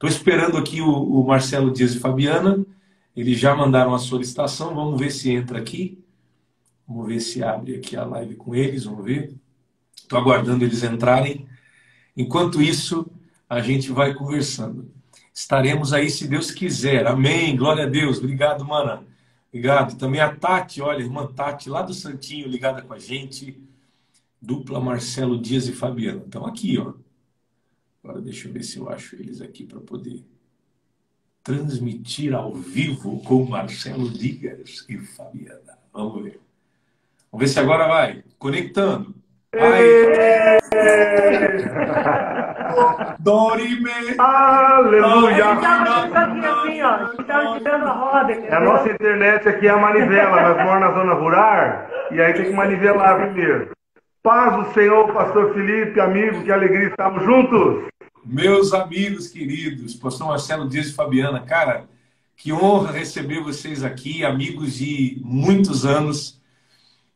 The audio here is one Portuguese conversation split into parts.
Estou esperando aqui o, o, Marcelo Dias e Fabiana. Eles já mandaram a solicitação. Vamos ver se entra aqui. Vamos ver se abre aqui a live com eles. Vamos ver. Estou aguardando eles entrarem. Enquanto isso, a gente vai conversando. Estaremos aí se Deus quiser. Amém. Glória a Deus. Obrigado, mana. Obrigado. Também a Tati, olha, irmã Tati, lá do Santinho, ligada com a gente. Dupla Marcelo Dias e Fabiano. Estão aqui, ó. Agora deixa eu ver se eu acho eles aqui para poder transmitir ao vivo com Marcelo Dias e Fabiana. Vamos ver. Vamos ver se agora vai. Conectando. Vai. Dorime. Aleluia. É a nossa internet aqui é a manivela. Nós moramos na zona rural e aí tem que manivelar primeiro. Paz do Senhor, pastor Felipe, amigo, que alegria estamos juntos. Meus amigos queridos, pastor Marcelo Dias e Fabiana, cara, que honra receber vocês aqui, amigos de muitos anos.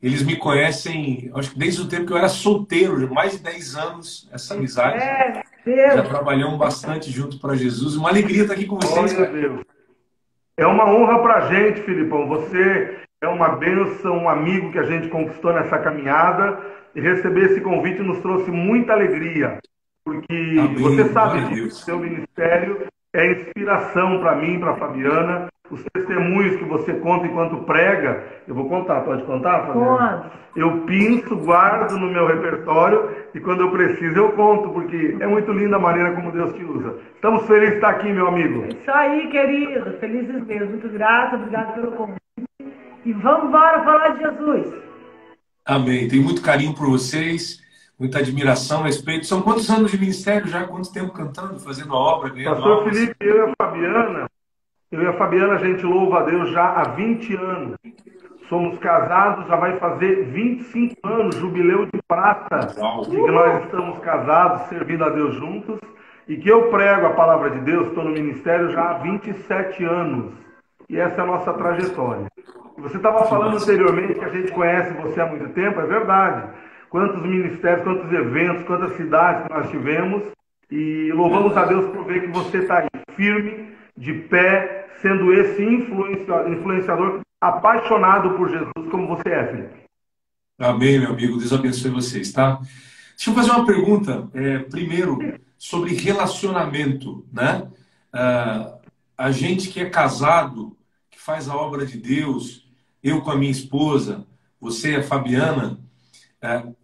Eles me conhecem, acho que desde o tempo que eu era solteiro, mais de 10 anos, essa amizade. É, Deus. Já trabalhamos bastante junto para Jesus. Uma alegria estar aqui com vocês. Deus. É uma honra para a gente, Filipão. Você é uma bênção, um amigo que a gente conquistou nessa caminhada. E receber esse convite nos trouxe muita alegria. Porque Amém. você sabe que o seu ministério é inspiração para mim, para a Fabiana. Os testemunhos que você conta enquanto prega, eu vou contar, pode contar, Fabiana? Eu pinço, guardo no meu repertório e quando eu preciso eu conto, porque é muito linda a maneira como Deus te usa. Estamos felizes de estar aqui, meu amigo. É isso aí, querido. Felizes mesmo. Muito grato, obrigado pelo convite. E vamos embora falar de Jesus. Amém. Tenho muito carinho por vocês, muita admiração, respeito. São quantos anos de ministério já? Quanto tempo cantando, fazendo a obra? Pastor Felipe, eu e a Fabiana, eu e a Fabiana, a gente louva a Deus já há 20 anos. Somos casados, já vai fazer 25 anos, jubileu de prata, de que nós estamos casados, servindo a Deus juntos. E que eu prego a palavra de Deus, estou no ministério já há 27 anos. E essa é a nossa trajetória. Você estava falando anteriormente que a gente conhece você há muito tempo, é verdade. Quantos ministérios, quantos eventos, quantas cidades que nós tivemos. E louvamos a Deus por ver que você está aí, firme, de pé, sendo esse influenciador apaixonado por Jesus, como você é, Felipe. Amém, meu amigo. Deus abençoe vocês, tá? Deixa eu fazer uma pergunta. É, primeiro, sobre relacionamento, né? Uh, a gente que é casado, que faz a obra de Deus, eu com a minha esposa, você a Fabiana,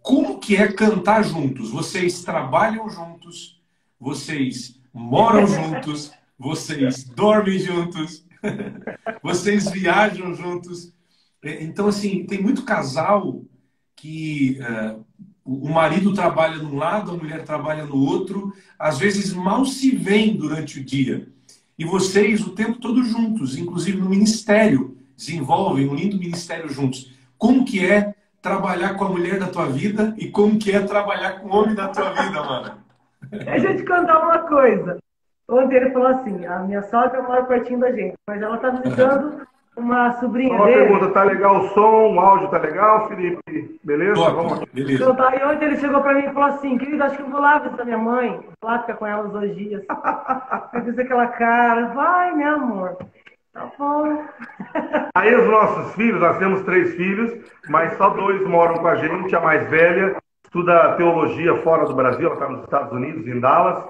como que é cantar juntos? Vocês trabalham juntos, vocês moram juntos, vocês dormem juntos, vocês viajam juntos. É, então, assim, tem muito casal que é, o marido trabalha num lado, a mulher trabalha no outro, às vezes mal se veem durante o dia. E vocês o tempo todo juntos, inclusive no ministério desenvolvem um lindo ministério juntos. Como que é trabalhar com a mulher da tua vida e como que é trabalhar com o homem da tua vida, mano? Deixa eu te contar uma coisa. Ontem ele falou assim, a minha sogra mora pertinho da gente, mas ela tá visitando uma sobrinha uma dele. pergunta, tá legal o som, o áudio tá legal, Felipe? Beleza? Top, Vamos lá. Beleza. Então, tá, e ontem ele chegou pra mim e falou assim, querido, acho que eu vou lá visitar minha mãe, vou lá ficar com ela uns dois dias. Vai fazer aquela cara, vai, meu amor. Tá bom. Aí os nossos filhos, nós temos três filhos, mas só dois moram com a gente. A mais velha estuda teologia fora do Brasil, ela está nos Estados Unidos, em Dallas.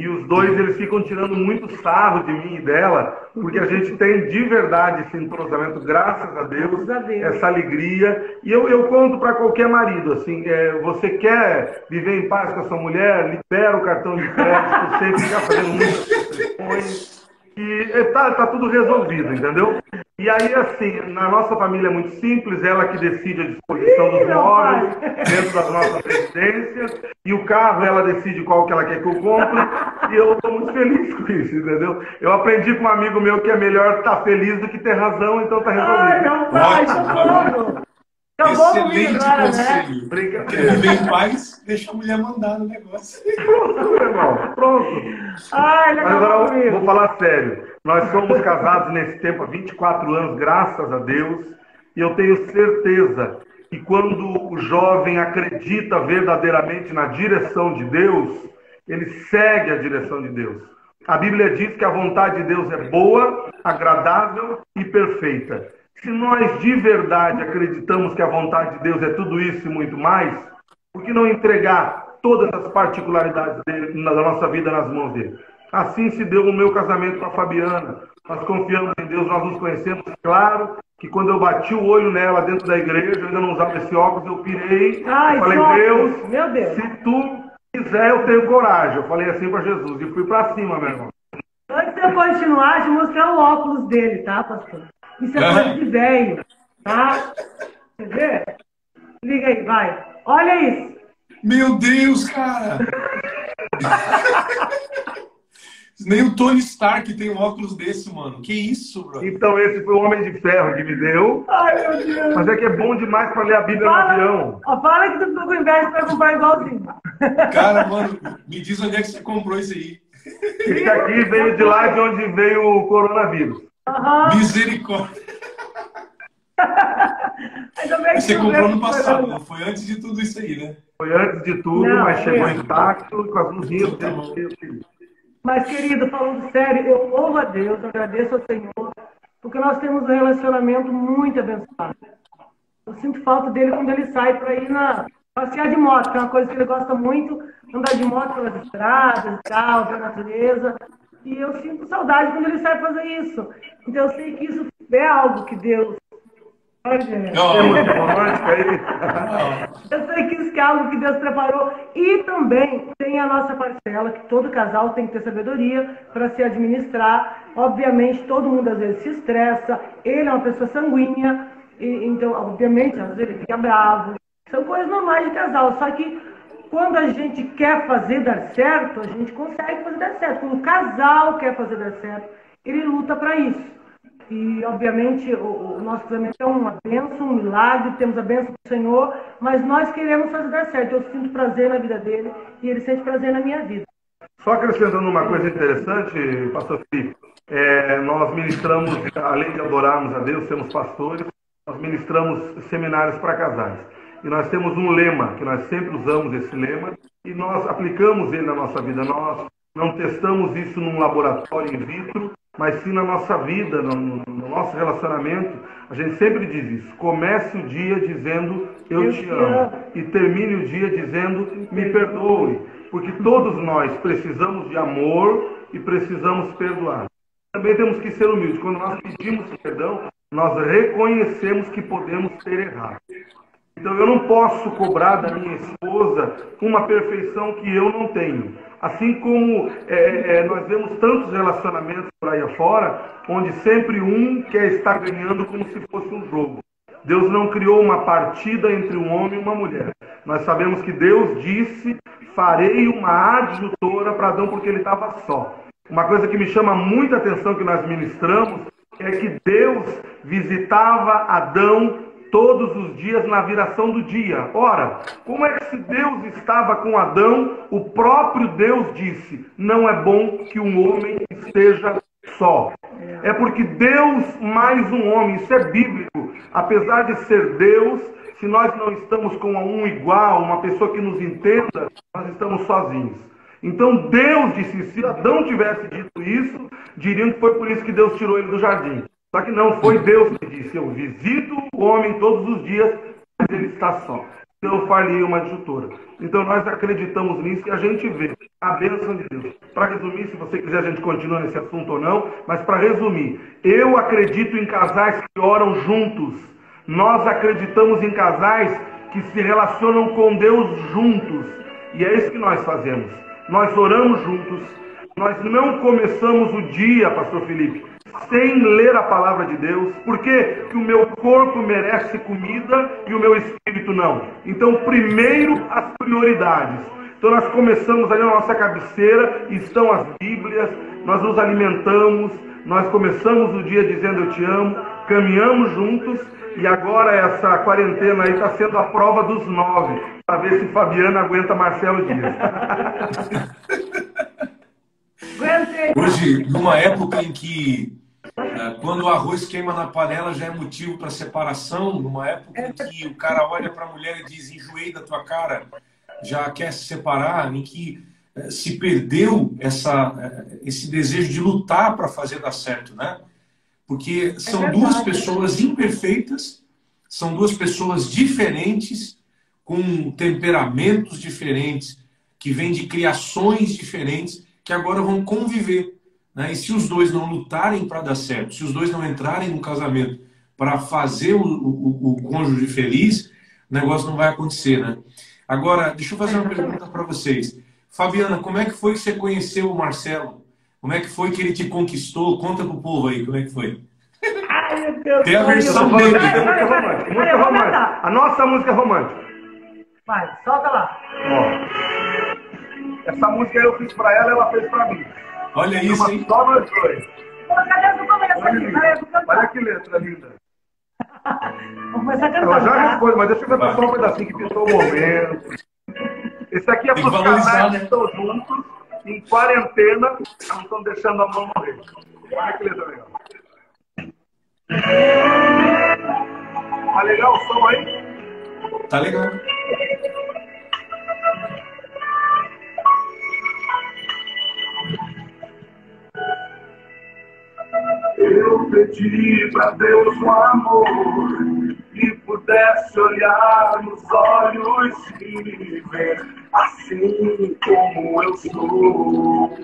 E os dois, eles ficam tirando muito sarro de mim e dela, porque a gente tem de verdade esse entrosamento, graças a Deus, a Deus. essa alegria. E eu, eu conto para qualquer marido, assim, é, você quer viver em paz com a sua mulher, libera o cartão de crédito, sem ficar fazendo muitas questões e está tá tudo resolvido, entendeu? E aí, assim, na nossa família é muito simples, ela que decide a disposição dos móveis dentro das nossas residências, e o carro ela decide qual que ela quer que eu compre, e eu estou muito feliz com isso, entendeu? Eu aprendi com um amigo meu que é melhor estar feliz do que ter razão, então tá resolvido. Ai, não vai, tá Acabou Excelente agora, conselho. Né? Quer viver em paz, deixa a mulher mandar no negócio. Pronto, meu irmão. Pronto. Ai, agora eu vou falar sério. Nós somos casados nesse tempo há 24 anos, graças a Deus. E eu tenho certeza que quando o jovem acredita verdadeiramente na direção de Deus, ele segue a direção de Deus. A Bíblia diz que a vontade de Deus é boa, agradável e perfeita. Se nós de verdade acreditamos que a vontade de Deus é tudo isso e muito mais, por que não entregar todas as particularidades dele, da nossa vida nas mãos dele? Assim se deu o meu casamento com a Fabiana. Nós confiamos em Deus, nós nos conhecemos. Claro que quando eu bati o olho nela dentro da igreja, eu ainda não usava esse óculos, eu pirei. Ai, falei, Deus, Deus, Deus, se tu quiser, eu tenho coragem. Eu falei assim para Jesus e fui para cima, meu irmão. Antes de eu continuar, eu mostrar o óculos dele, tá, pastor? Isso é coisa de velho, tá? Quer ver? Liga aí, vai. Olha isso. Meu Deus, cara! Nem o Tony Stark tem um óculos desse, mano. Que isso, bro? Então esse foi o Homem de Ferro que me deu. Ai, meu Deus. Mas é que é bom demais pra ler a Bíblia fala, no avião. Ó, fala que tu ficou com inveja pra comprar igualzinho. Cara, mano, me diz onde é que você comprou isso aí. Esse aqui veio de lá de onde veio o coronavírus. Uhum. Misericórdia. Você comprou no passado, não foi antes de tudo isso aí, né? Foi antes de tudo, não, mas chegou intacto com as luzinhas. Tá mas, querido, falando sério, eu louvo a Deus, agradeço ao Senhor, porque nós temos um relacionamento muito abençoado. Eu sinto falta dele quando ele sai para ir na passear de moto, que é uma coisa que ele gosta muito, andar de moto pelas estradas e tal, pela natureza. E eu sinto saudade quando ele sai fazer isso. Então eu sei que isso é algo que Deus. Olha, é muito romântico aí. Eu sei que isso é algo que Deus preparou. E também tem a nossa parcela, que todo casal tem que ter sabedoria para se administrar. Obviamente, todo mundo às vezes se estressa. Ele é uma pessoa sanguínea. E, então, obviamente, às vezes ele fica bravo. São coisas normais de casal. Só que quando a gente quer fazer dar certo, a gente consegue fazer dar certo. Quando o casal quer fazer dar certo, ele luta para isso. E, obviamente, o, o, nosso casamento é uma bênção, um milagre, temos a bênção do Senhor, mas nós queremos fazer dar certo. Eu sinto prazer na vida dele e ele sente prazer na minha vida. Só acrescentando uma coisa interessante, pastor Felipe, é, nós ministramos, além de adorarmos a Deus, sermos pastores, nós ministramos seminários para casais. E nós temos um lema, que nós sempre usamos esse lema, e nós aplicamos ele na nossa vida. Nós não testamos isso num laboratório in vitro, mas sim na nossa vida, no, no nosso relacionamento. A gente sempre diz isso. Comece o dia dizendo eu, eu te amo. E termine o dia dizendo me perdoe. Porque todos nós precisamos de amor e precisamos perdoar. Também temos que ser humildes. Quando nós pedimos perdão, nós reconhecemos que podemos ter errado. Então eu não posso cobrar da minha esposa uma perfeição que eu não tenho. Assim como é, é, nós vemos tantos relacionamentos por aí afora, onde sempre um quer estar ganhando como se fosse um jogo. Deus não criou uma partida entre um homem e uma mulher. Nós sabemos que Deus disse: farei uma adjutora para Adão porque ele estava só. Uma coisa que me chama muita atenção que nós ministramos é que Deus visitava Adão todos os dias na viração do dia. Ora, como é que se Deus estava com Adão, o próprio Deus disse: Não é bom que um homem esteja só. É porque Deus mais um homem, isso é bíblico. Apesar de ser Deus, se nós não estamos com um igual, uma pessoa que nos entenda, nós estamos sozinhos. Então Deus disse: se Adão tivesse dito isso, diriam que foi por isso que Deus tirou ele do jardim. Só que não foi Deus que disse: Eu visito o homem todos os dias, mas ele está só. Então eu falhei uma adjutora. Então nós acreditamos nisso e a gente vê a bênção de Deus. Para resumir, se você quiser, a gente continua nesse assunto ou não, mas para resumir, eu acredito em casais que oram juntos. Nós acreditamos em casais que se relacionam com Deus juntos. E é isso que nós fazemos. Nós oramos juntos. Nós não começamos o dia, Pastor Felipe, sem ler a palavra de Deus. Por que, que o meu corpo merece comida e o meu espírito não? Então, primeiro as prioridades. Então nós começamos ali na nossa cabeceira, estão as Bíblias, nós nos alimentamos, nós começamos o dia dizendo eu te amo, caminhamos juntos e agora essa quarentena aí está sendo a prova dos nove, para ver se Fabiana aguenta Marcelo Dias. Hoje, numa época em que quando o arroz queima na panela já é motivo para separação, numa época em que o cara olha para a mulher e diz enjoei da tua cara, já quer se separar, em que eh, se perdeu essa, eh, esse desejo de lutar para fazer dar certo, né? Porque é são é duas pessoas imperfeitas, são duas pessoas diferentes, com temperamentos diferentes, que vêm de criações diferentes, que agora vão conviver. Né? E se os dois não lutarem para dar certo, se os dois não entrarem no casamento para fazer o, o, o cônjuge feliz, o negócio não vai acontecer, né? Agora, deixa eu fazer uma pergunta para vocês. Fabiana, como é que foi que você conheceu o Marcelo? Como é que foi que ele te conquistou? Conta pro povo aí, como é que foi? Ai, meu Deus. Tem a versão dele. Música romântica. Música romântica. A nossa música romântica. Vai, solta lá. Ó. Essa música eu fiz pra ela, ela fez pra mim. Olha isso, hein? Só nós dois. Olha que letra linda. Vamos começar a cantar. Ela já responde, mas deixa eu cantar só um pedacinho que pintou o momento. Esse aqui é para os casais né? que estão juntos, em quarentena, não estão deixando a mão morrer. Olha que letra legal. Tá legal o som aí? Tá legal. Eu pedi para Deus um amor que pudesse olhar nos olhos e ver assim como eu sou.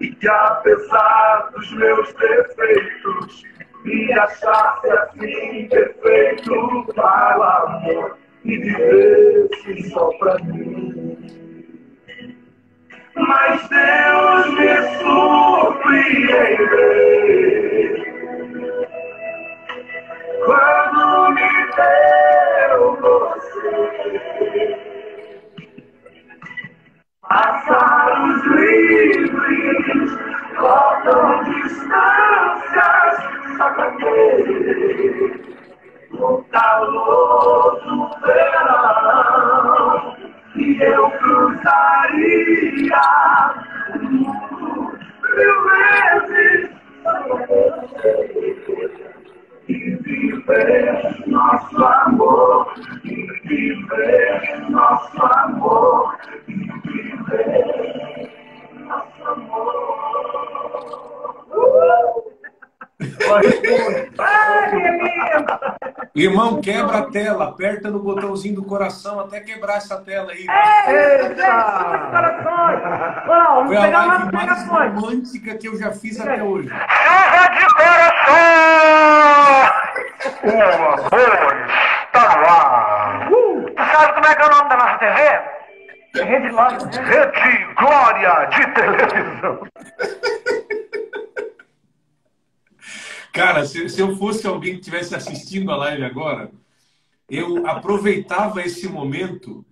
E que apesar dos meus defeitos, me achasse assim perfeito para o amor e vivesse só pra mim. Mas Deus me surpreendeu quando me deu você. Passaros livres cortam distâncias, ter no calor do verão. E eu cruzaria o mundo mil vezes. E viver nosso amor, e viver nosso amor, Irmão, quebra a tela, aperta no botãozinho do coração até quebrar essa tela aí. Os corações. Vamos Foi a pegar live uma mais romântica que eu já fiz até hoje. Chuva de coração! O amor está no ar! Uh, Tu sabe como é que é o nome da nossa TV? Rede Glória? Rede Glória de Televisão. Cara, se, se eu fosse alguém que estivesse assistindo a live agora, eu aproveitava esse momento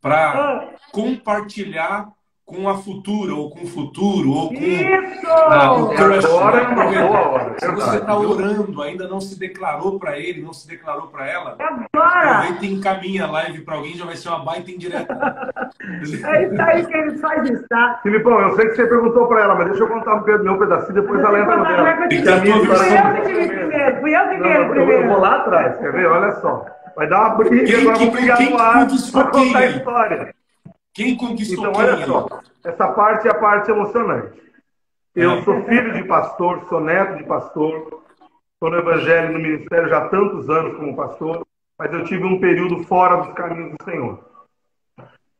para compartilhar com a futura, ou com o futuro, ou com Isso! ah, o crush. Agora é né? uma boa hora, Se você está orando, ainda não se declarou para ele, não se declarou para ela, Agora! aproveita e encaminha a live para alguém, já vai ser uma baita indireta. É isso aí que ele faz isso, tá? Filipão, eu sei que você perguntou pra ela, mas deixa eu contar um meu pedacinho, depois ela entra no dela. Minha tua Fui eu que tive primeiro, fui eu que tive eu vou- eu primeiro. vou lá atrás, quer ver? Olha só. Vai dar uma briga, Quem agora que- vamos brigar quem no ar pra contar a quem? história. Quem conquistou Então, olha só. Essa parte é a parte emocionante. Eu É. sou filho de pastor, sou neto de pastor, estou no Evangelho no ministério já há tantos anos como pastor, mas eu tive um período fora dos caminhos do Senhor.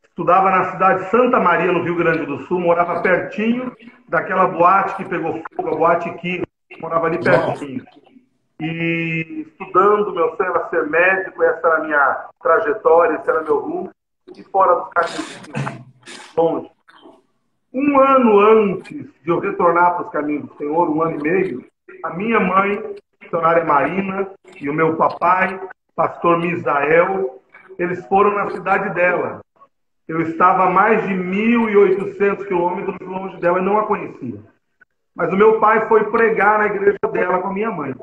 Estudava na cidade de Santa Maria, no Rio Grande do Sul, morava pertinho daquela boate que pegou fogo, a boate Kino, morava ali pertinho. E estudando, meu sonho era ser médico, essa era a minha trajetória, esse era meu rumo, e fora do Senhor, longe. Um ano antes de eu retornar para os caminhos do Senhor, um ano e meio, a minha mãe, missionária Marina, e o meu papai, pastor Misael, eles foram na cidade dela. Eu estava a mais de 1.800 quilômetros longe dela e não a conhecia. Mas o meu pai foi pregar na igreja dela com a minha mãe,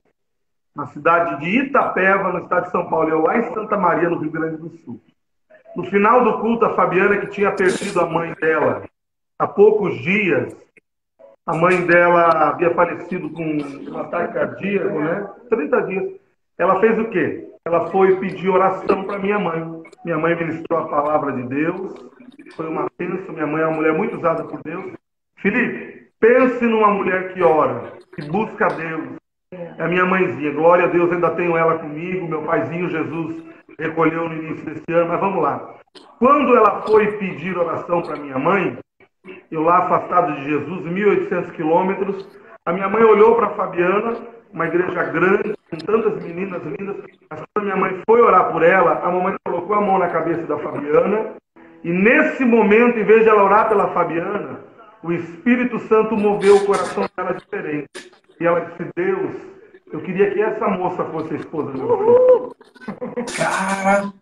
na cidade de Itapeva, no estado de São Paulo, eu lá em Santa Maria, no Rio Grande do Sul. No final do culto, a Fabiana, que tinha perdido a mãe dela há poucos dias, a mãe dela havia falecido com um ataque cardíaco, né? 30 dias. Ela fez o quê? Ela foi pedir oração para minha mãe. Minha mãe ministrou a palavra de Deus foi uma bênção. Minha mãe é uma mulher muito usada por Deus. Felipe, pense numa mulher que ora, que busca a Deus. É a minha mãezinha. Glória a Deus, ainda tenho ela comigo. Meu paizinho Jesus recolheu no início desse ano. Mas vamos lá. Quando ela foi pedir oração para minha mãe, eu lá afastado de Jesus, 1.800 quilômetros, a minha mãe olhou para Fabiana, uma igreja grande, com tantas meninas lindas. Mas quando minha mãe foi orar por ela, a mamãe colocou a mão na cabeça da Fabiana. E nesse momento, em vez de ela orar pela Fabiana, o Espírito Santo moveu o coração dela diferente. E ela disse: Deus, eu queria que essa moça fosse a esposa do meu filho. Cara,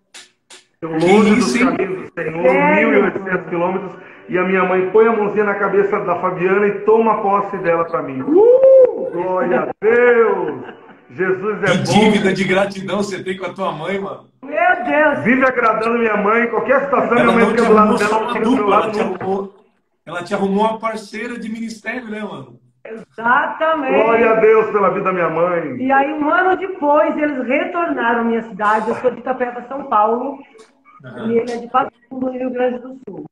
Eu longe dos caminhos do Senhor, 1.800 quilômetros, e a minha mãe põe a mãozinha na cabeça da Fabiana e toma posse dela para mim. Uh! Glória a Deus! Jesus é que bom. dívida de gratidão você tem com a tua mãe, mano. Meu Deus! Vive agradando minha mãe, em qualquer situação, minha Ela mãe não te fica do lado dela, ela dupla, ela lado. te arrumou, ela te arrumou uma parceira de ministério, né, mano? Exatamente. Glória a Deus pela vida da minha mãe. E aí, um ano depois, eles retornaram à minha cidade. Eu sou de Itapeva, São Paulo. E ele é de Passo Fundo, no Rio Grande do Sul.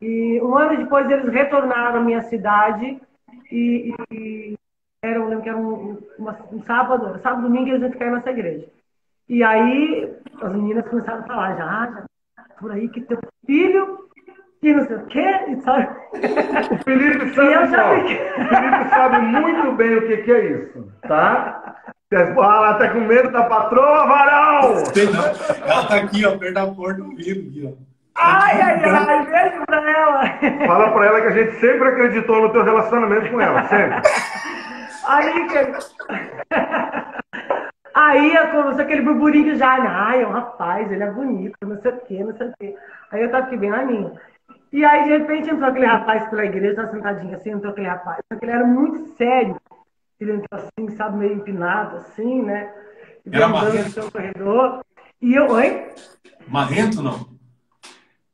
E um ano depois, eles retornaram à minha cidade. E, e era, eu lembro que era um, uma- um sábado, sábado, domingo, eles iam ficar nessa igreja. E aí, as meninas começaram a falar já, ah, já por aí que teu filho, que não sei o quê, e sabe? O Felipe sabe, eu já o Felipe sabe muito bem o que, que é isso, tá? Ah, ela tá com medo da patroa, não. Ela tá aqui, ó, perto da porta ouvindo aqui, ó. Ai, ai, ai, beijo pra ela. Fala pra ela que a gente sempre acreditou no teu relacionamento com ela, sempre. Aí, que... Aí começou aquele burburinho já, ai, é um rapaz, ele é bonito, não sei o quê, não sei o quê. Aí eu tava aqui bem na minha. E aí, de repente, entrou aquele rapaz pela igreja, tava sentadinho assim, entrou aquele rapaz. Ele era muito sério. Ele entrou assim, sabe, meio empinado, assim, né? E Era marrento? pelo corredor. E eu, oi? Marrento, não?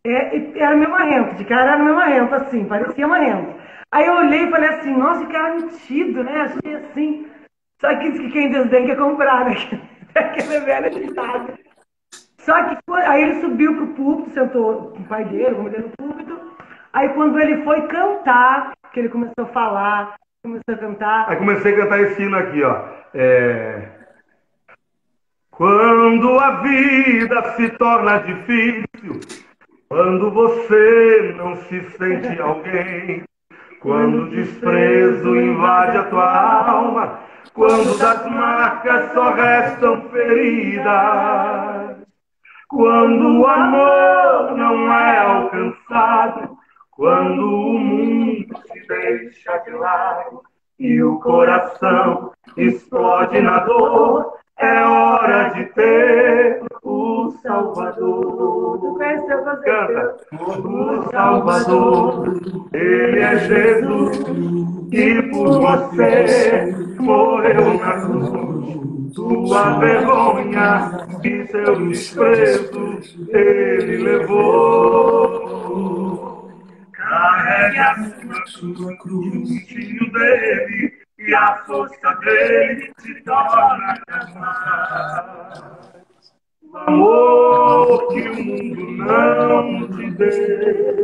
É, era meio marrento, de cara era meio marrento, assim, parecia marrento. Aí eu olhei e falei assim, nossa, que cara metido, né? Achei assim. Só que diz que quem desdém quer comprar, né? Aquele velho ditado. Só que aí ele subiu pro púlpito, sentou com o pai dele, com ele no púlpito. Aí quando ele foi cantar, que ele começou a falar, começou a cantar. Aí comecei a cantar esse hino aqui, ó. É... Quando a vida se torna difícil, quando você não se sente alguém, quando o desprezo invade a tua alma, quando das marcas só restam feridas, quando o amor não é alcançado, quando o mundo se deixa de lado e o coração explode na dor, é hora de ter o Salvador. Canta. O Salvador, Ele é Jesus, e por você morreu na cruz. Sua vergonha e seu desprezo Ele levou. Carregue a sua cruz, o dele, e a força dele se torna mais. O amor que o mundo não te dê,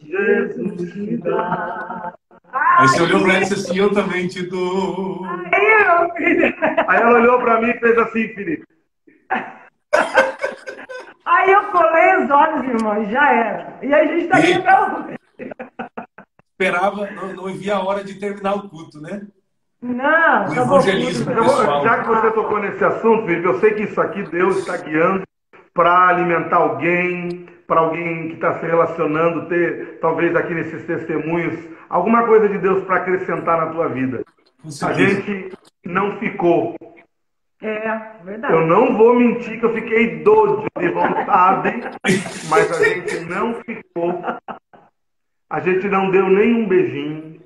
Jesus te dá. Aí você olhou pra ela e disse assim, eu também te dou. Aí ela olhou pra mim e fez assim, Felipe. Aí eu colei os olhos, irmão, e já era. E a gente tá aqui E- até hoje. Esperava, não, não via a hora de terminar o culto, né? Não, O evangelismo. Pessoal. já que você tocou nesse assunto, Felipe, eu sei que isso aqui Deus está guiando para alimentar alguém, para alguém que está se relacionando, ter talvez aqui nesses testemunhos alguma coisa de Deus para acrescentar na tua vida. A gente não ficou. É, verdade. Eu não vou mentir que eu fiquei doido de vontade, mas a gente não ficou. A gente não deu nenhum beijinho,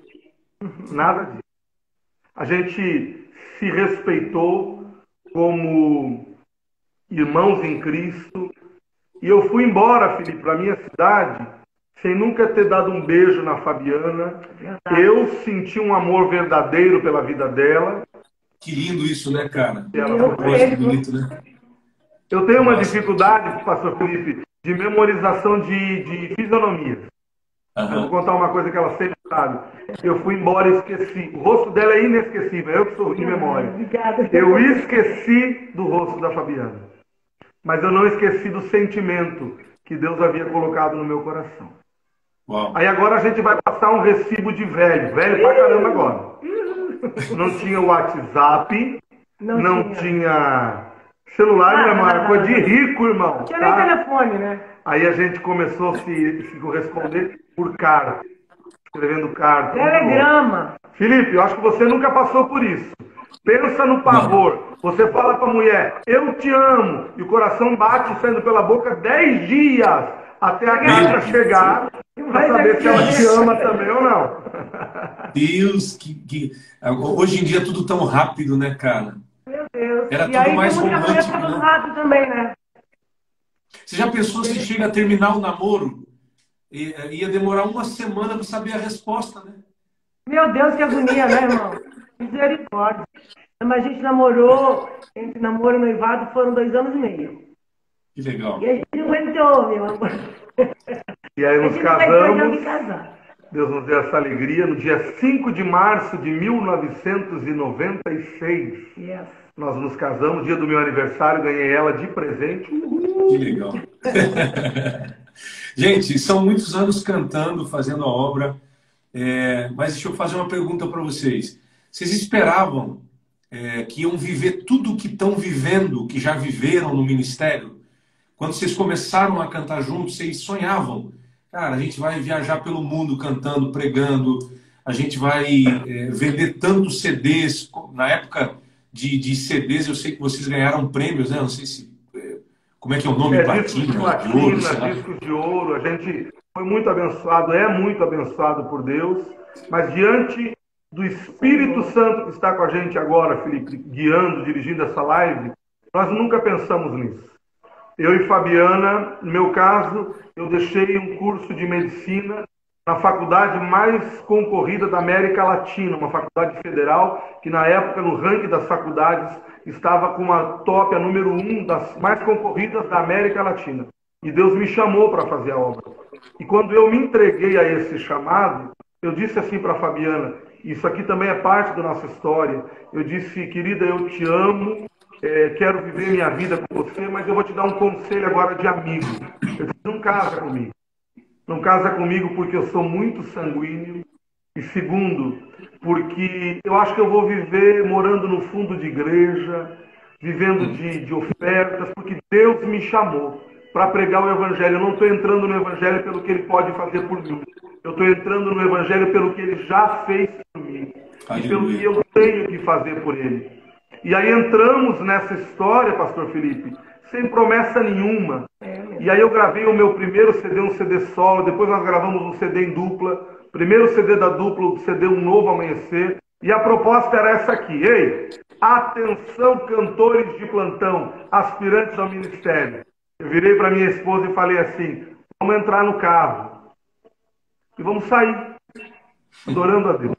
nada disso. A gente se respeitou como irmãos em Cristo. E eu fui embora, Felipe, para minha cidade, sem nunca ter dado um beijo na Fabiana. Verdade. Eu senti um amor verdadeiro pela vida dela. Que lindo isso, né, cara? Que ele- bonito, né? Eu tenho uma Nossa. dificuldade, pastor Felipe, de memorização de, de fisionomias. Eu vou contar uma coisa que ela sempre sabe. Eu fui embora e esqueci. O rosto dela é inesquecível. Eu que sou de memória. Obrigada. Eu esqueci do rosto da Fabiana. Mas eu não esqueci do sentimento que Deus havia colocado no meu coração. Uau. Aí agora a gente vai passar um recibo de velho. Velho pra caramba agora. Não tinha WhatsApp. Não Não, tinha. tinha. celular, irmão. Era nada, coisa de nada. rico, irmão. Tinha nem tá? telefone, né? Aí a gente começou a se, se corresponder por carta. Escrevendo carta. Telegrama. Felipe, eu acho que você nunca passou por isso. Pensa no pavor. Você fala pra mulher, eu te amo, e o coração bate saindo pela boca dez dias até a carta chegar pra saber se ela te ama também ou não. Deus, que, que- Hoje em dia é tudo tão rápido, né, cara? Meu Deus. Era e tudo aí mais romântico, ficando né? rápido também, né? Você já pensou se chega a terminar o namoro? E- Ia demorar uma semana para saber a resposta, né? Meu Deus, que agonia, né, irmão? Misericórdia. Mas a gente namorou, entre namoro e noivado foram dois anos e meio. Que legal. E a gente não aguentou, meu amor. E aí nos casamos, casar. Deus nos deu essa alegria, no dia 5 de março de 1996. Yes. Nós nos casamos, dia do meu aniversário, ganhei ela de presente. Que legal. Gente, são muitos anos cantando, fazendo a obra. É, mas deixa eu fazer uma pergunta para vocês. Vocês esperavam é, que iam viver tudo o que estão vivendo, que já viveram no ministério? Quando vocês começaram a cantar juntos, vocês sonhavam? Cara, a gente vai viajar pelo mundo cantando, pregando, a gente vai é, vender tantos CDs. Na época de, de CDs, eu sei que vocês ganharam prêmios, né? Não sei se. é, Como é que é o nome? É, discos de Platina, de ouro, sei platina, lá. discos de ouro. A gente foi muito abençoado, é muito abençoado por Deus, mas diante do Espírito Santo que está com a gente agora, Felipe, guiando, dirigindo essa live, nós nunca pensamos nisso. Eu e Fabiana, no meu caso, eu deixei um curso de medicina na faculdade mais concorrida da América Latina, uma faculdade federal que na época no ranking das faculdades estava com uma top a número um das mais concorridas da América Latina. E Deus me chamou para fazer a obra. E quando eu me entreguei a esse chamado, eu disse assim para Fabiana: Isso aqui também é parte da nossa história. Eu disse, querida, eu te amo, é, quero viver minha vida com você, mas eu vou te dar um conselho agora de amigo. Eu disse, não casa comigo. Não casa comigo porque eu sou muito sanguíneo. E segundo, porque eu acho que eu vou viver morando no fundo de igreja, vivendo de, de ofertas, porque Deus me chamou para pregar o Evangelho. Eu não estou entrando no Evangelho pelo que Ele pode fazer por mim. Eu estou entrando no Evangelho pelo que Ele já fez por mim. E pelo que eu tenho que fazer por Ele. E aí entramos nessa história, Pastor Felipe, sem promessa nenhuma. E aí eu gravei o meu primeiro CD, um CD solo, depois nós gravamos um CD em dupla, primeiro CD da dupla, o CD Um Novo Amanhecer. E a proposta era essa aqui, ei, atenção cantores de plantão, aspirantes ao ministério. Eu virei para minha esposa e falei assim, vamos entrar no carro e vamos sair, adorando a Deus.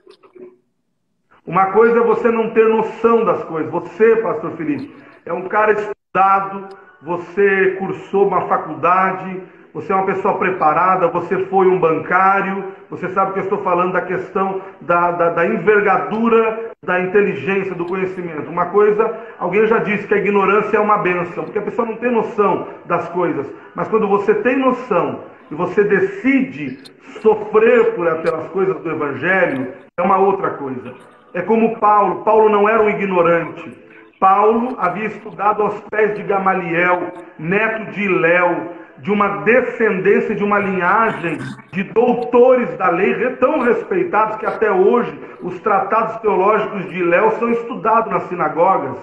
Uma coisa é você não ter noção das coisas. Você, pastor Felipe, é um cara estudado, você cursou uma faculdade, você é uma pessoa preparada, você foi um bancário, você sabe que eu estou falando da questão da, da, da envergadura da inteligência, do conhecimento. Uma coisa, alguém já disse que a ignorância é uma benção, porque a pessoa não tem noção das coisas. Mas quando você tem noção e você decide sofrer por, pelas coisas do Evangelho, é uma outra coisa. É como Paulo. Paulo não era um ignorante. Paulo havia estudado aos pés de Gamaliel, neto de Iléu, de uma descendência, de uma linhagem de doutores da lei, tão respeitados que até hoje os tratados teológicos de Iléu são estudados nas sinagogas.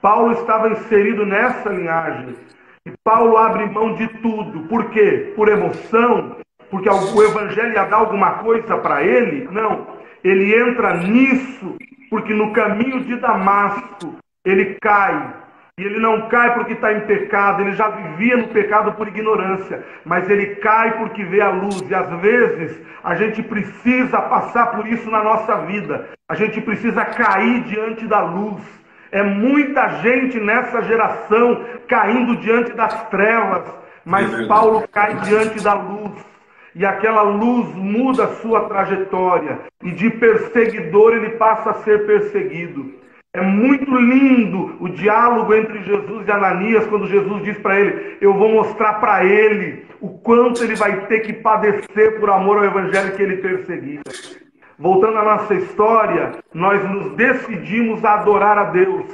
Paulo estava inserido nessa linhagem. E Paulo abre mão de tudo. Por quê? Por emoção? Porque o evangelho ia dar alguma coisa para ele? Não. Ele entra nisso porque no caminho de Damasco ele cai. E ele não cai porque está em pecado, ele já vivia no pecado por ignorância, mas ele cai porque vê a luz. E às vezes a gente precisa passar por isso na nossa vida, a gente precisa cair diante da luz. É muita gente nessa geração caindo diante das trevas, Mas É. Paulo cai diante da luz. E aquela luz muda a sua trajetória. E de perseguidor ele passa a ser perseguido. É muito lindo o diálogo entre Jesus e Ananias, quando Jesus diz para ele: Eu vou mostrar para ele o quanto ele vai ter que padecer por amor ao evangelho que ele perseguia. Voltando à nossa história, nós nos decidimos a adorar a Deus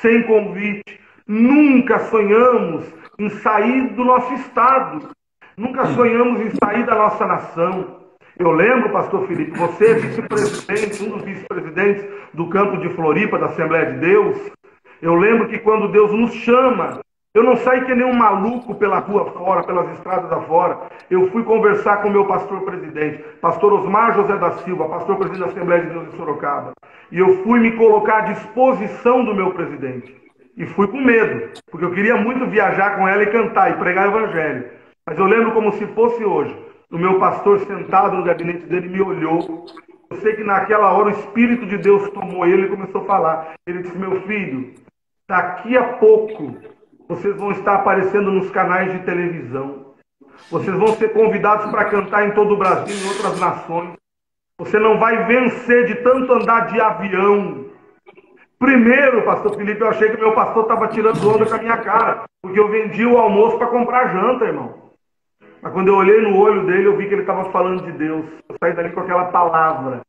sem convite. Nunca sonhamos em sair do nosso estado. Nunca sonhamos em sair da nossa nação. Eu lembro, pastor Felipe, você é vice-presidente, um dos vice-presidentes do campo de Floripa, da Assembleia de Deus. Eu lembro que quando Deus nos chama, eu não saí que nem um maluco pela rua fora, pelas estradas afora. Eu fui conversar com o meu pastor presidente, pastor Osmar José da Silva, pastor presidente da Assembleia de Deus em Sorocaba. E eu fui me colocar à disposição do meu presidente. E fui com medo, porque eu queria muito viajar com ela e cantar e pregar o evangelho. Mas eu lembro como se fosse hoje. O meu pastor sentado no gabinete dele me olhou. Eu sei que naquela hora o Espírito de Deus tomou ele e começou a falar. Ele disse: Meu filho, daqui a pouco vocês vão estar aparecendo nos canais de televisão. Vocês vão ser convidados para cantar em todo o Brasil e em outras nações. Você não vai vencer de tanto andar de avião. Primeiro, pastor Felipe, eu achei que meu pastor estava tirando onda com a minha cara, porque eu vendi o almoço para comprar janta, irmão. Mas quando eu olhei no olho dele, eu vi que ele estava falando de Deus. Eu saí dali com aquela palavra.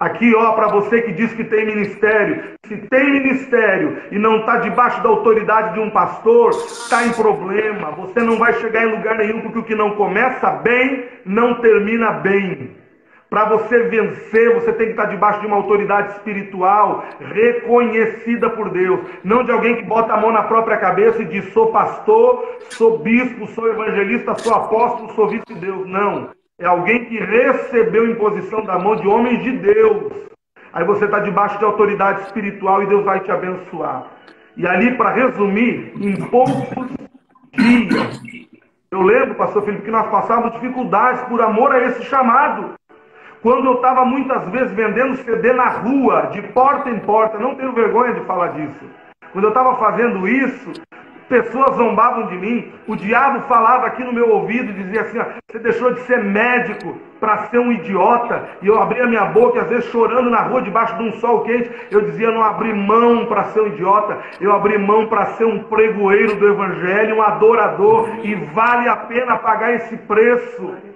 Aqui, ó, para você que diz que tem ministério, se tem ministério e não está debaixo da autoridade de um pastor, está em problema. Você não vai chegar em lugar nenhum, porque o que não começa bem, não termina bem. Para você vencer, você tem que estar debaixo de uma autoridade espiritual reconhecida por Deus. Não de alguém que bota a mão na própria cabeça e diz: sou pastor, sou bispo, sou evangelista, sou apóstolo, sou vice de Deus. Não. É alguém que recebeu imposição da mão de homens de Deus. Aí você está debaixo de autoridade espiritual e Deus vai te abençoar. E ali, para resumir, em poucos dias, eu lembro, pastor Felipe, que nós passávamos dificuldades por amor a esse chamado. Quando eu estava muitas vezes vendendo CD na rua, de porta em porta, não tenho vergonha de falar disso. Quando eu estava fazendo isso, pessoas zombavam de mim, o diabo falava aqui no meu ouvido dizia assim: você deixou de ser médico para ser um idiota. E eu abria minha boca, às vezes chorando na rua, debaixo de um sol quente, eu dizia: não abri mão para ser um idiota, eu abri mão para ser um pregoeiro do evangelho, um adorador, e vale a pena pagar esse preço.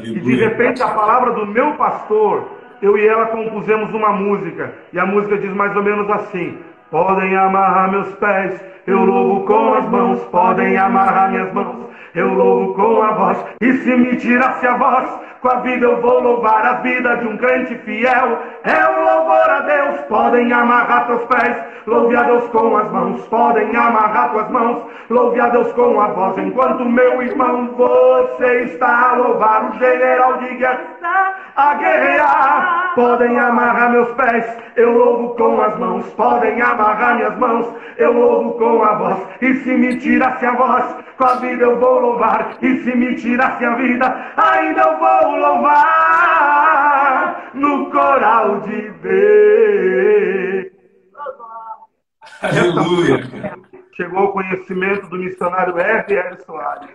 E de repente a palavra do meu pastor, eu e ela compusemos uma música. E a música diz mais ou menos assim: Podem amarrar meus pés, eu louvo com as mãos. Podem amarrar minhas mãos, eu louvo com a voz. E se me tirasse a voz, com a vida eu vou louvar a vida de um crente fiel. É um louvor a Deus. Podem amarrar teus pés, louve a Deus com as mãos. Podem amarrar tuas mãos, louve a Deus com a voz. Enquanto meu irmão, você está a louvar o general de guerra a guerrear. Podem amarrar meus pés, eu louvo com as mãos. Podem amarrar minhas mãos, eu louvo com a voz. E se me tirasse a voz, com a vida eu vou louvar. E se me tirasse a vida, ainda eu vou louvar no coral de Deus. Aleluia, cara. Chegou ao conhecimento do missionário R.R. Soares.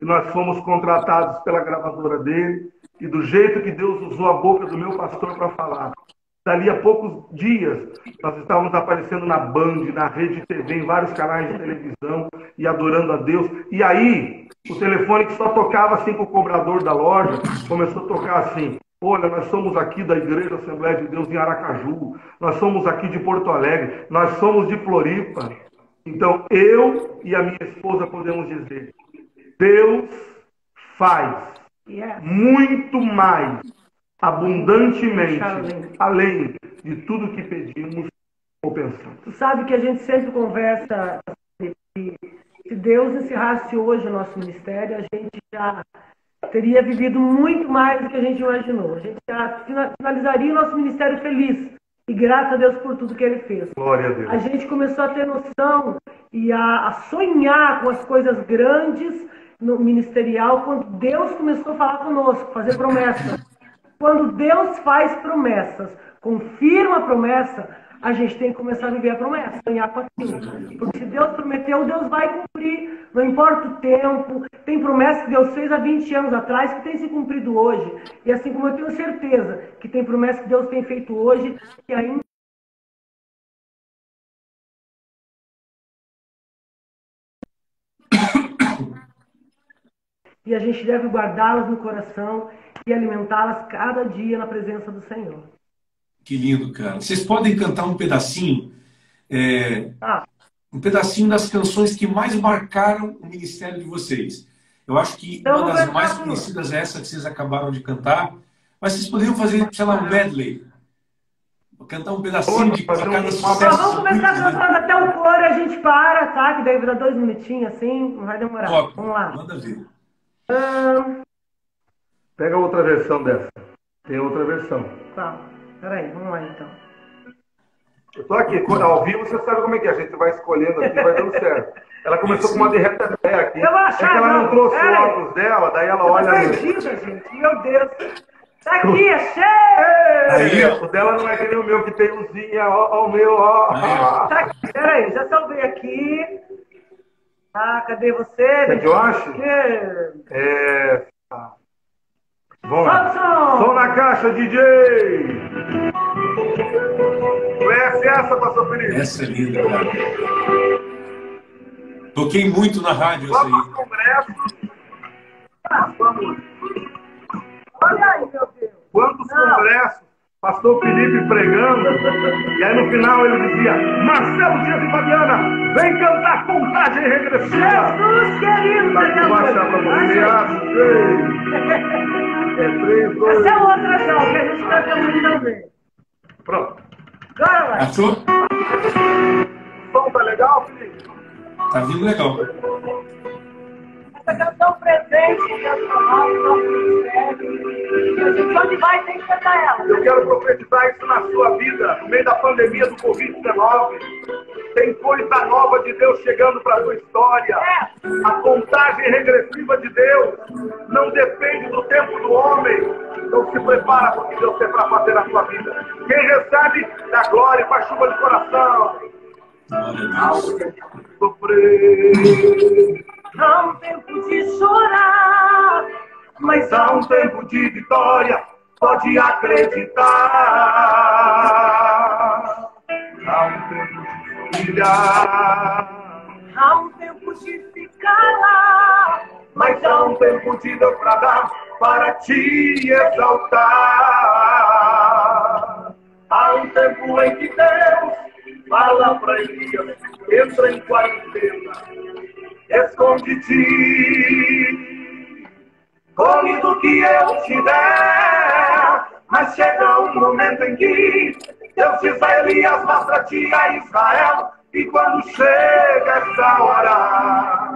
E nós fomos contratados pela gravadora dele. E do jeito que Deus usou a boca do meu pastor para falar. Dali a poucos dias, nós estávamos aparecendo na Band, na Rede TV, em vários canais de televisão e adorando a Deus. E aí, o telefone que só tocava assim com o cobrador da loja, começou a tocar assim. Olha, nós somos aqui da Igreja Assembleia de Deus em Aracaju, nós somos aqui de Porto Alegre, nós somos de Floripa. Então, eu e a minha esposa podemos dizer: Deus faz muito mais abundantemente Além. além de tudo que pedimos ou pensamos. Tu sabe que a gente sempre conversa que se Deus encerrasse hoje o nosso ministério, a gente já teria vivido muito mais do que a gente imaginou. A gente já fina- finalizaria o nosso ministério feliz. E graças a Deus por tudo que ele fez. Glória a Deus. A gente começou a ter noção e a, a sonhar com as coisas grandes no ministerial quando Deus começou a falar conosco, fazer promessas. Quando Deus faz promessas, confirma a promessa, a gente tem que começar a viver a promessa, sonhar com aquilo. Porque se Deus prometeu, Deus vai cumprir. Não importa o tempo. Tem promessa que Deus fez há 20 anos atrás que tem se cumprido hoje. E assim como eu tenho certeza que tem promessa que Deus tem feito hoje que ainda e a gente deve guardá-las no coração e alimentá-las cada dia na presença do Senhor. Que lindo, cara. Vocês podem cantar um pedacinho, é, Ah, um pedacinho das canções que mais marcaram o ministério de vocês. Eu acho que Então, uma das cantar mais conhecidas é essa que vocês acabaram de cantar, mas vocês poderiam fazer, sei lá, um medley. Cantar um pedacinho de cada um- sucesso. Então, vamos começar cantando até o coro e a gente para, tá? Que daí vira dois minutinhos assim, não vai demorar. Top. Vamos lá. Manda ver. Pega outra versão dessa. Tem outra versão. tá, peraí, vamos lá então. Eu tô aqui, quando- ao vivo você sabe como é que é. A gente vai escolhendo aqui, vai dando certo. Ela começou com uma de pé aqui. Eu vou achar, é que ela não não. trouxe o Pera aí. óculos dela, daí ela Eu tô olha. perdida, gente, meu Deus. Tá aqui, achei! Aí, ó. O dela não é que nem o meu, que tem luzinha, ó, ó, o meu. Aí, ó. Tá aqui, peraí, já salvei aqui. Tá, cadê você? Quer que eu ache? Que... É. tá. Vamos lá. Robson! Som na caixa, DJ! Conhece essa, pastor Felipe? Essa é linda, cara. Toquei muito na rádio essa Vamos aí. ao congresso. Vamos. Olha aí, meu Deus. Quantos Não. congressos, pastor Felipe pregando, e aí no final ele dizia, Marcelo Dias e Fabiana, vem cantar contagem regressiva. Jesus querido, Tá aqui, achar pra você. É três, dois. Essa é outra já, que a gente canta muito também. Pronto. Agora vai. Achou? O som tá legal, Felipe? Tá vindo legal. Essa canção presente nacional do nosso ministério. E a gente onde vai tem que cantar ela. Eu quero profetizar isso na sua vida, no meio da pandemia do Covid-19. Tem coisa nova de Deus chegando para a sua história. A contagem regressiva de Deus não depende do tempo do homem. Então se prepara para o que Deus tem para fazer na sua vida. Quem recebe da glória faz chuva de coração. Glória a Há Deus. Há um tempo de chorar, mas há um tempo de vitória. Pode acreditar. Há um tempo de se humilhar. há um tempo de ficar lá. Mas há um tempo de Deus para dar para te exaltar. Há um tempo em que Deus fala para Elias: entra em quarentena, esconde-te, come do que eu te der. Mas chega um momento em que Deus diz a Elias: mostra-te a Israel. E quando chega essa hora,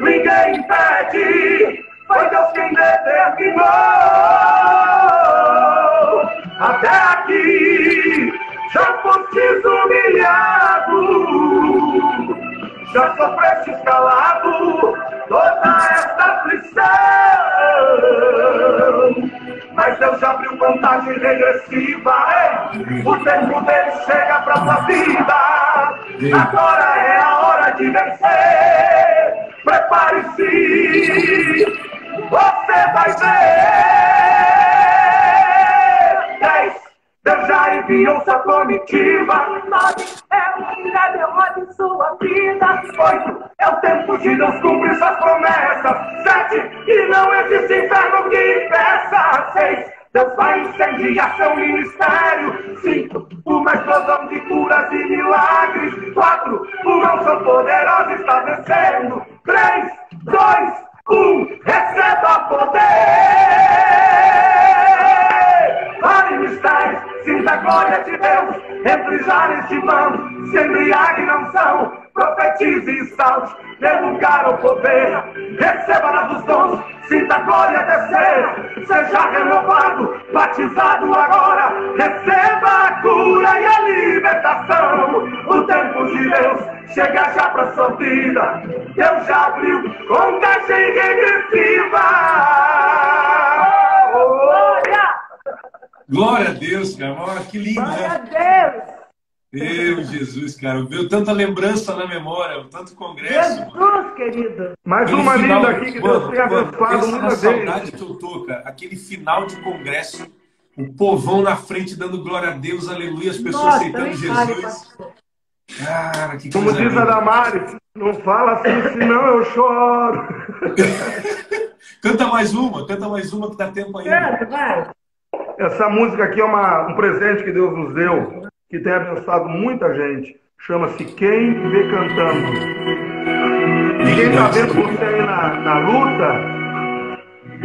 ninguém impede, foi Deus quem determinou. Até aqui já fostes humilhado, já sofreste calado toda esta aflição. Mas Deus já abriu contagem regressiva, ei, o tempo dele chega pra sua vida. Agora é a hora de vencer. Prepare-se, você vai ver. Dez, Deus já enviou sua comitiva. Nove é o da derrota em sua vida. Oito, é o tempo de Deus cumprir suas promessas. Sete, e não existe inferno que impeça. Seis, Deus vai incendiar seu ministério. Cinco, uma explosão de curas e milagres. Quatro, uma unção poderosa está descendo. De mão, se embriague não são. Profetize e salte, dê lugar ao poder. Receba na dos dons, sinta a glória descer. Seja renovado, batizado agora. Receba a cura e a libertação. O tempo de Deus chega já pra sua vida. Deus já abriu contagem regressiva. Glória! Glória a Deus, cara. Que lindo, Glória a né? Deus! Meu Jesus, cara. Veio tanta lembrança na memória, tanto congresso. Jesus, querido! Mais Aquele uma final- linda aqui que Mano, Deus tenha mano, abençoado muita saudade gente. que eu tô, cara. Aquele final de congresso, o povão na frente dando glória a Deus, aleluia, as pessoas Nossa, aceitando Jesus. Cara, que Como coisa diz a. Damares, não fala assim, senão eu choro. Canta mais uma, canta mais uma que dá tempo ainda. Canta, vai! Essa música aqui é uma- um presente que Deus nos deu, que tem abençoado muita gente. Chama-se Quem Vê Cantando. E quem está vendo você aí na, na luta,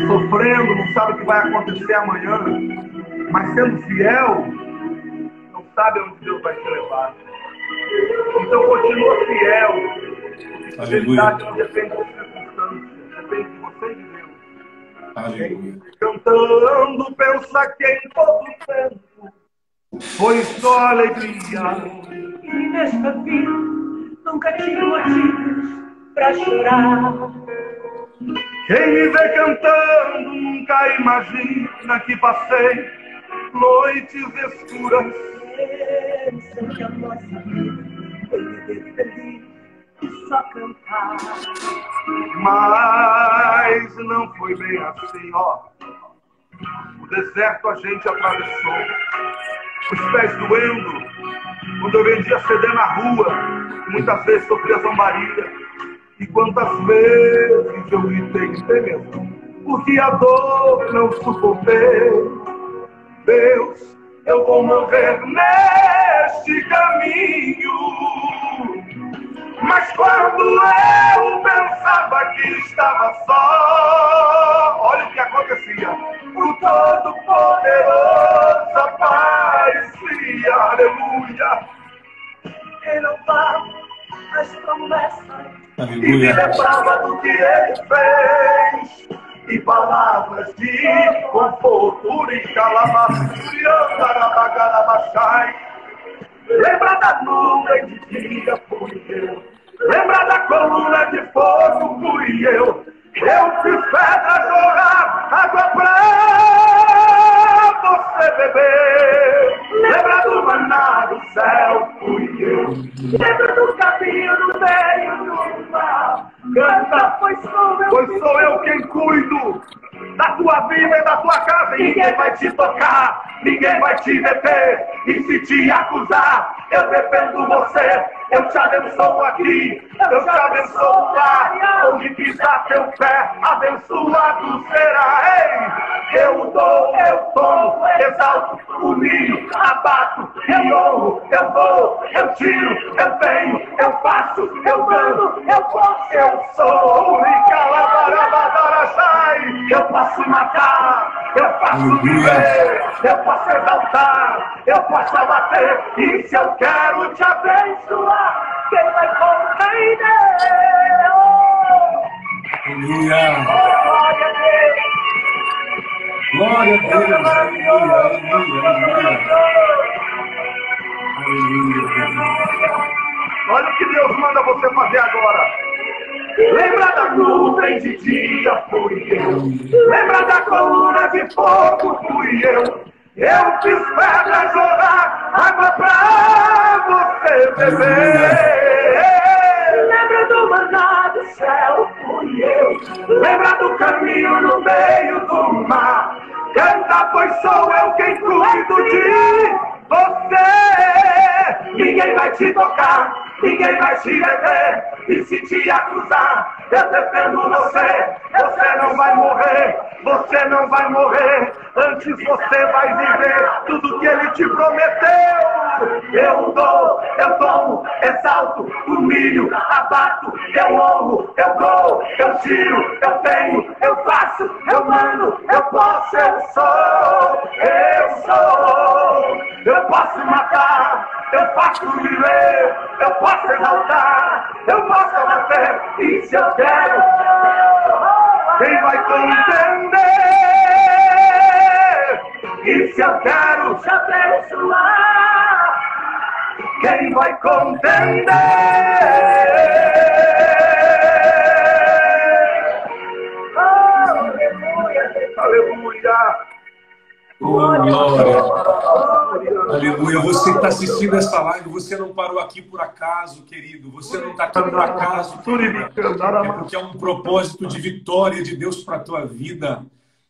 sofrendo, não sabe o que vai acontecer amanhã, mas sendo fiel, não sabe onde Deus vai te levar. Então continua fiel. Aleluia. Fidelidade não depende das circunstâncias, depende de você e de Deus. Aleluia. Cantando, pensa que em todo tempo foi só alegria. E nesta vida nunca tive motivos pra chorar. Quem me vê cantando nunca imagina que passei noites escuras. Pensa que a nossa vida tem feliz e só cantar. Mas não foi bem assim, ó. O deserto a gente atravessou. Os pés doendo. Quando eu vendia CD na rua, muitas vezes sofria zombaria. E quantas vezes eu gritei que mesmo, porque a dor não suportei. Deus, eu vou morrer neste caminho. Mas quando eu pensava que estava só, olha o que acontecia. O Todo-Poderoso aparecia, aleluia. Renovar as promessas. E me Aleluia. lembrava do que ele fez. E palavras de conforto e calabasturi, andarabagarabaxai. Lembra da nuvem de dia, fui eu. Lembra da coluna de fogo, fui eu. Eu fiz pedra jogar água pra você beber. Lembra do maná do céu, fui eu. Lembra do caminho no meio do mar. Canta, Pois sou eu. pois sou eu quem cuido da tua vida e da tua casa. E ninguém vai te tocar, ninguém vai te deter. E se te acusar, eu defendo você. Eu te abençoo aqui, eu te abençoo lá. Onde pisar teu pé, abençoado será. Ei, eu dou, eu tomo, exalto, humilho, abato, eu honro, eu dou, eu tiro, eu venho, eu faço, eu mando, eu posso, eu sou. Eu posso matar, eu posso viver, eu posso exaltar, eu posso abater. E se eu quero te abençoar, quem vai compreender? Oh, Aleluia. glória a Deus. Glória a Deus. Aleluia. Olha o que Deus manda você fazer agora. Lembra da nuvem de dia, fui eu. Lembra da coluna de fogo, fui eu. Eu fiz pedra jogar água pra você beber. Lembra do maná do céu, fui eu. Lembra do caminho no meio do mar. Canta, pois sou eu quem cuido de você. Ninguém vai te tocar, ninguém vai te deter. E se te acusar, eu defendo você. Você não vai morrer, você não vai morrer. Antes você vai viver tudo que ele te prometeu. Eu dou, eu tomo, exalto, humilho, abato, eu honro, eu dou, eu tiro, eu tenho, eu faço, eu mando, eu posso, eu sou, eu sou. Eu posso matar, eu posso viver, eu posso exaltar, eu posso abater, e se eu quero, quem vai compreender? E se eu quero te abençoar, quem vai compreender? Aleluia, aleluia. Oh, glória. Aleluia. Você que está assistindo essa live, você não parou aqui por acaso, querido. Você não está aqui por acaso. querida. É porque é um propósito de vitória de Deus para a tua vida.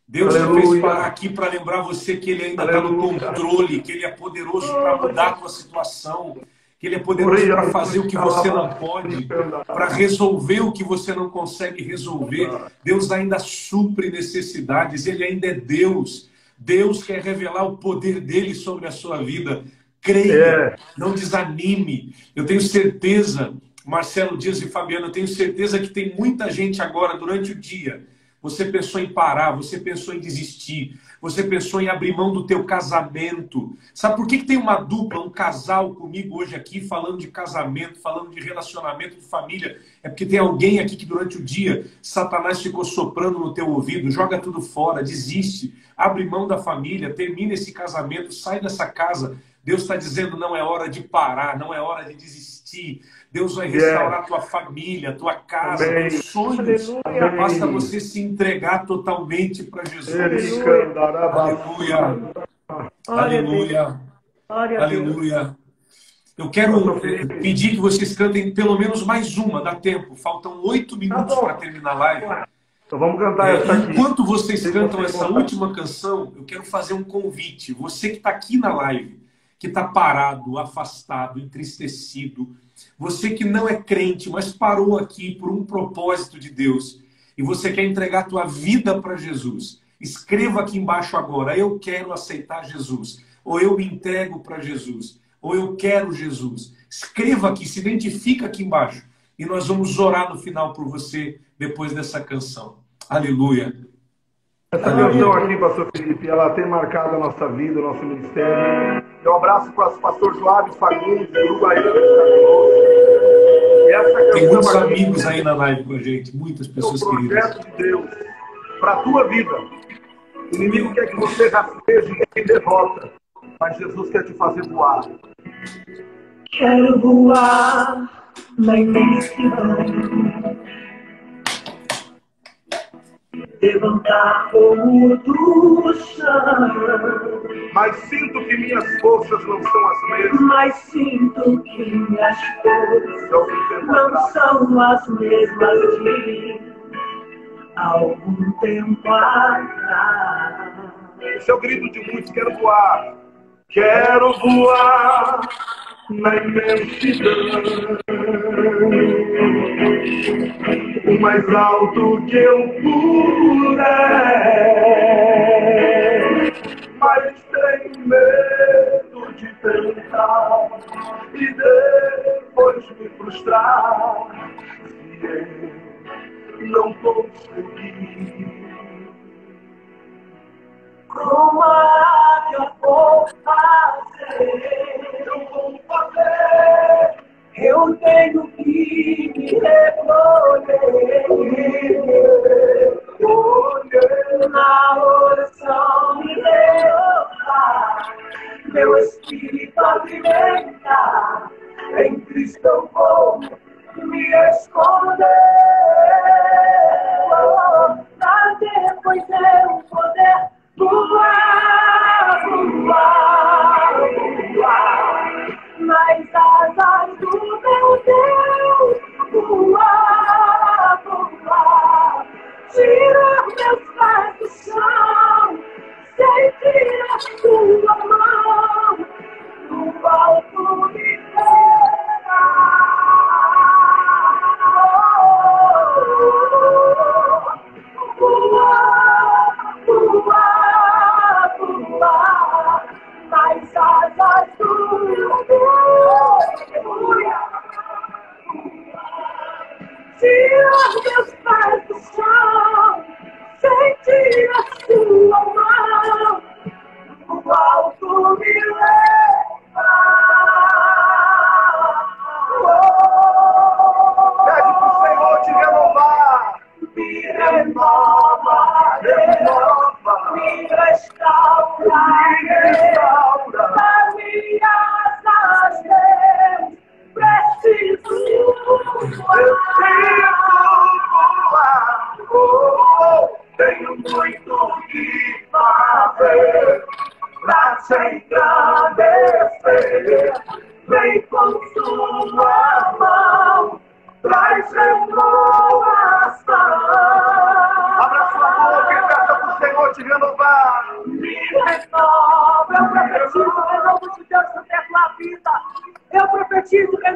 Deus te fez parar aqui para lembrar você que Ele ainda está no controle, que Ele é poderoso para mudar a tua situação, que Ele é poderoso para fazer o que você não pode, para resolver o que você não consegue resolver. Deus ainda supre necessidades, Ele ainda é Deus. Deus quer revelar o poder dele sobre a sua vida. Creia, é. não desanime. Eu tenho certeza, Marcelo Dias e Fabiano, eu tenho certeza que tem muita gente agora durante o dia. Você pensou em parar, você pensou em desistir, você pensou em abrir mão do teu casamento. Sabe por que, que tem uma dupla, um casal comigo hoje aqui falando de casamento, falando de relacionamento de família? É porque tem alguém aqui que durante o dia Satanás ficou soprando no teu ouvido, joga tudo fora, desiste, abre mão da família, termina esse casamento, sai dessa casa. Deus está dizendo não é hora de parar, não é hora de desistir. Deus vai restaurar tua família, tua casa, Amém. teus sonhos. Aleluia. Basta você se entregar totalmente para Jesus. Aleluia. Aleluia. Aleluia. Aleluia. Eu quero pedir que vocês cantem pelo menos mais uma, dá tempo. Faltam oito tá minutos para terminar a live. Então vamos cantar essa aqui. Enquanto vocês cantam essa última canção, eu quero fazer um convite. Você que está aqui na live, que está parado, afastado, entristecido, você que não é crente, mas parou aqui por um propósito de Deus e você quer entregar a tua vida para Jesus, escreva aqui embaixo agora: eu quero aceitar Jesus, ou eu me entrego para Jesus, ou eu quero Jesus. Escreva aqui, se identifica aqui embaixo e nós vamos orar no final por você depois dessa canção. Aleluia. Essa canção aqui, pastor Felipe, ela tem marcado a nossa vida, o nosso ministério. Eu abraço para o pastor Joab Fagundes, do Uruguaiana, e essa Tem muitos aqui, amigos aí na live com a gente, muitas pessoas queridas. É um projeto queridas. de Deus para a tua vida. O inimigo quer que você rasteje em derrota, mas Jesus quer te fazer voar. Quero voar na imensidão levantar como do chão. Mas sinto que minhas forças não são as mesmas. Mas sinto que minhas forças não são as mesmas de algum tempo atrás. Esse é o grito de muitos: quero voar. Quero voar na imensidão. O mais alto que eu puder. Mas tenho medo de tentar e depois me frustrar se eu não conseguir. Como vou fazer? Eu vou fazer. Eu tenho que me recolher. Na oração me levar. Meu espírito alimentar. Em Cristo eu vou me esconder.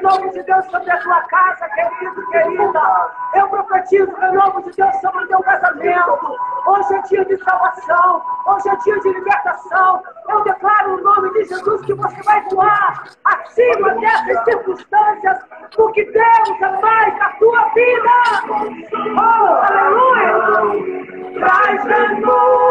Renovo de Deus sobre a tua casa, querido, querida. Eu profetizo o renovo de Deus sobre o teu casamento. Hoje é dia de salvação. Hoje é dia de libertação. Eu declaro no nome de Jesus que você vai voar acima dessas circunstâncias, porque Deus é mais a tua vida. Oh, aleluia! Traz renovação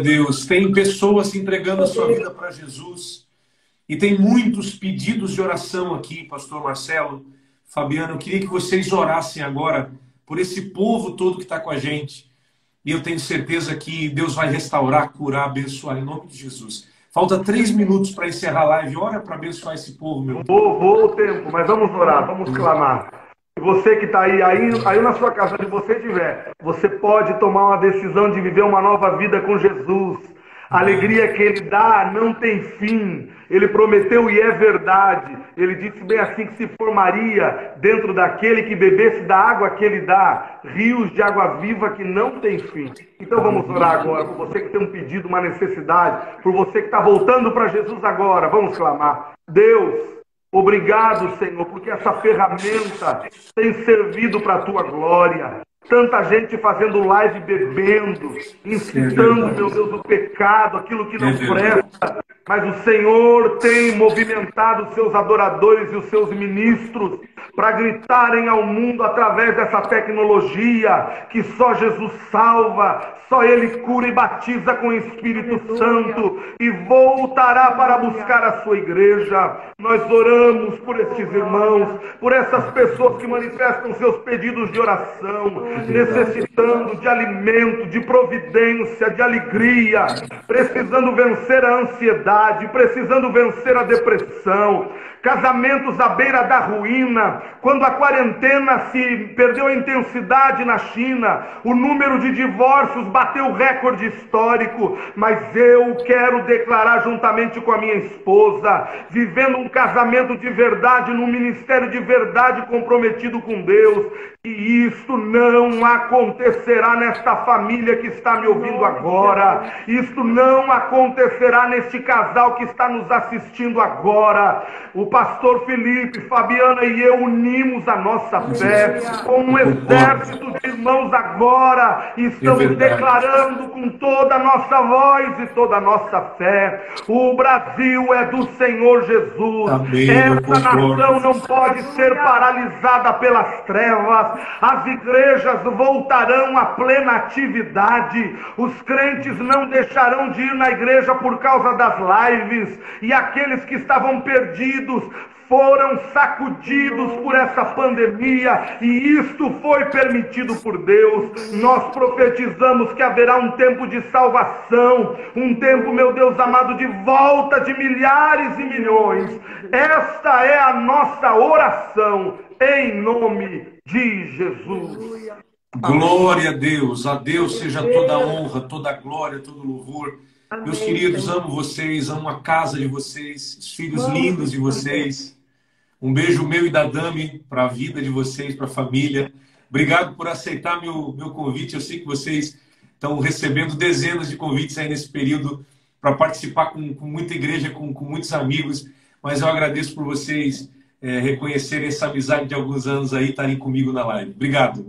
Deus. Tem pessoas se entregando a sua vida para Jesus. E tem muitos pedidos de oração aqui, Pastor Marcelo, Fabiano. Eu queria que vocês orassem agora por esse povo todo que está com a gente. E eu tenho certeza que Deus vai restaurar, curar, abençoar em nome de Jesus. Falta três minutos para encerrar a live. Ora para abençoar esse povo, meu. Vou, vou o tempo, mas vamos orar, vamos clamar. Você que está aí, aí, aí na sua casa, onde você estiver, você pode tomar uma decisão de viver uma nova vida com Jesus. A alegria que Ele dá não tem fim. Ele prometeu e é verdade. Ele disse bem assim que se formaria dentro daquele que bebesse da água que Ele dá, rios de água viva que não tem fim. Então vamos orar agora por você que tem um pedido, uma necessidade, por você que está voltando para Jesus agora. Vamos clamar. Deus, Obrigado, Senhor, porque essa ferramenta tem servido para a tua glória. Tanta gente fazendo live bebendo, incitando, meu Deus, o pecado, aquilo que não É presta. Mas o Senhor tem movimentado os seus adoradores e os seus ministros para gritarem ao mundo através dessa tecnologia que só Jesus salva, só Ele cura e batiza com o Espírito Santo e voltará para buscar a sua igreja. Nós oramos por estes irmãos, por essas pessoas que manifestam seus pedidos de oração, necessitando de alimento, de providência, de alegria, precisando vencer a ansiedade, precisando vencer a depressão, casamentos à beira da ruína, quando a quarentena se perdeu a intensidade na China, o número de divórcios bateu recorde histórico, mas eu quero declarar juntamente com a minha esposa, vivendo um casamento de verdade, num ministério de verdade comprometido com Deus, que isto não acontecerá nesta família que está me ouvindo agora, isto não acontecerá neste casal que está nos assistindo agora. O pastor Felipe, Fabiana e eu unimos a nossa fé com um exército de irmãos agora e estamos É declarando com toda a nossa voz e toda a nossa fé: o Brasil é do Senhor Jesus. Amém, Essa nação não pode ser paralisada pelas trevas. As igrejas voltarão à plena atividade. Os crentes não deixarão de ir na igreja por causa das lives. E aqueles que estavam perdidos foram sacudidos por essa pandemia e isto foi permitido por Deus. Nós profetizamos que haverá um tempo de salvação, um tempo, meu Deus amado, de volta de milhares e milhões. Esta é a nossa oração em nome de Jesus. Glória a Deus, a Deus seja toda a honra, toda a glória, todo o louvor. Meus queridos, amo vocês, amo a casa de vocês, os filhos lindos de vocês. Um beijo meu e da Dami para a vida de vocês, para a família. Obrigado por aceitar meu, meu convite. Eu sei que vocês estão recebendo dezenas de convites aí nesse período para participar com, com muita igreja, com, com muitos amigos. Mas eu agradeço por vocês eh, reconhecerem essa amizade de alguns anos aí, estarem comigo na live. Obrigado.